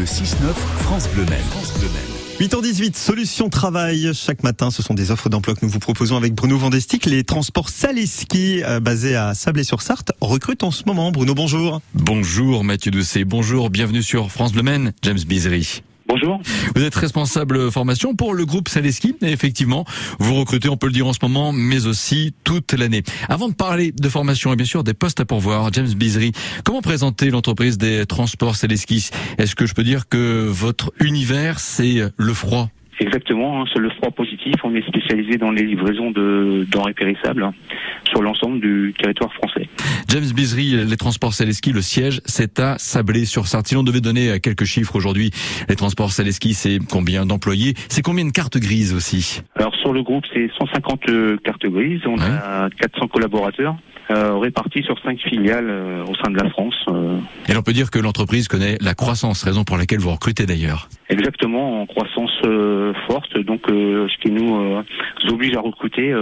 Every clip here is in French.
Le 6-9, France Bleu Maine. France Bleu Maine. 8h18, Solution Travail. Chaque matin, ce sont des offres d'emploi que nous vous proposons avec Bruno Vandestick. Les transports Saleski, euh, basés à Sablé-sur-Sarthe, recrutent en ce moment. Bruno, bonjour. Bonjour Mathieu Doucet, bonjour, bienvenue sur France Bleu Maine, James Bizery. Bonjour. Vous êtes responsable formation pour le groupe Saleski et effectivement, vous recrutez, on peut le dire en ce moment, mais aussi toute l'année. Avant de parler de formation et bien sûr des postes à pourvoir, James Bizery, comment présenter l'entreprise des transports Saleski? Est-ce que je peux dire que votre univers, c'est le froid? Exactement, hein, c'est le froid positif. On est spécialisé dans les livraisons de denrées périssables sur l'ensemble du territoire français. James Bizery, les transports Saleski, le siège, c'est à Sablé-sur-Sarthe. Si l'on devait donner quelques chiffres aujourd'hui, les transports Saleski, c'est combien d'employés? C'est combien de cartes grises aussi? Alors sur le groupe, c'est 150 euh, cartes grises. On a 400 collaborateurs. Euh, répartis sur cinq filiales euh, au sein de la France. Euh. Et on peut dire que l'entreprise connaît la croissance, raison pour laquelle vous recrutez d'ailleurs. Exactement, en croissance forte, donc ce qui nous oblige à recruter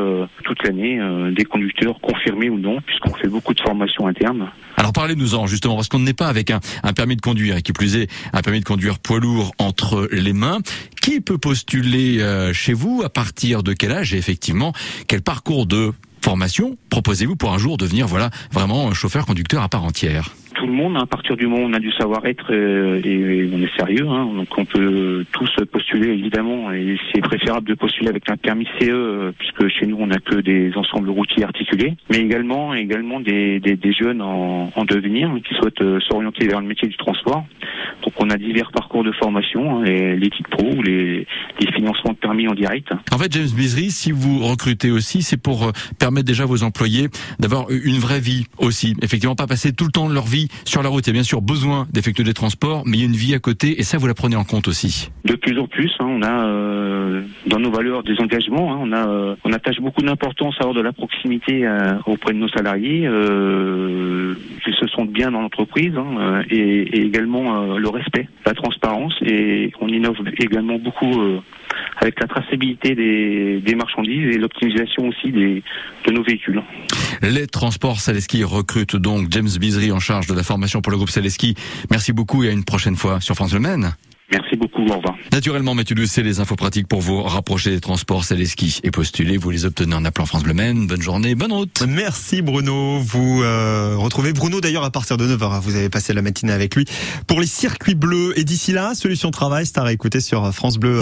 toute l'année des conducteurs confirmés ou non, puisqu'on fait beaucoup de formations internes. Alors parlez-nous-en justement, parce qu'on n'est pas avec un, un, permis de conduire, et qui plus est un permis de conduire poids lourd entre les mains. Qui peut postuler chez vous À partir de quel âge Et effectivement, quel parcours de formation proposez-vous pour un jour devenir voilà vraiment un chauffeur conducteur à part entière? Tout le monde, hein, à partir du moment où on a du savoir-être euh, et, on est sérieux, hein, donc on peut tous postuler évidemment, et c'est préférable de postuler avec un permis CE, euh, puisque chez nous on n'a que des ensembles routiers articulés, mais également également des, des, des jeunes en, en, devenir qui souhaitent euh, s'orienter vers le métier du transport. Donc on a divers parcours de formation, hein, les, titres pro ou les, les, financements de permis en direct. En fait, James Bisery, si vous recrutez aussi, c'est pour permettre déjà à vos employés d'avoir une vraie vie aussi. Effectivement, pas passer tout le temps de leur vie sur la route. Il y a bien sûr besoin d'effectuer des transports, mais il y a une vie à côté et ça, vous la prenez en compte aussi. De plus en plus, hein, on a euh, dans nos valeurs des engagements, hein, on a euh, on attache beaucoup d'importance à avoir de la proximité euh, auprès de nos salariés, qu'ils se sentent bien dans l'entreprise hein, et, et, également le respect, la transparence et on innove également beaucoup avec la traçabilité des, des marchandises et l'optimisation aussi des, de nos véhicules. Les transports Saleski recrutent donc James Bisery en charge de la formation pour le groupe Saleski. Merci beaucoup et à une prochaine fois sur France Le Maine. Merci beaucoup, au revoir. Naturellement, Mathieu c'est les infos pratiques pour vous rapprocher des transports Saleski et postuler. Vous les obtenez en appelant France Bleu Maine. Bonne journée, bonne route. Merci Bruno. Vous euh, retrouvez Bruno d'ailleurs à partir de 9h. Vous avez passé la matinée avec lui pour les circuits bleus. Et d'ici là, Solution Travail, c'est à réécouter sur France Bleu.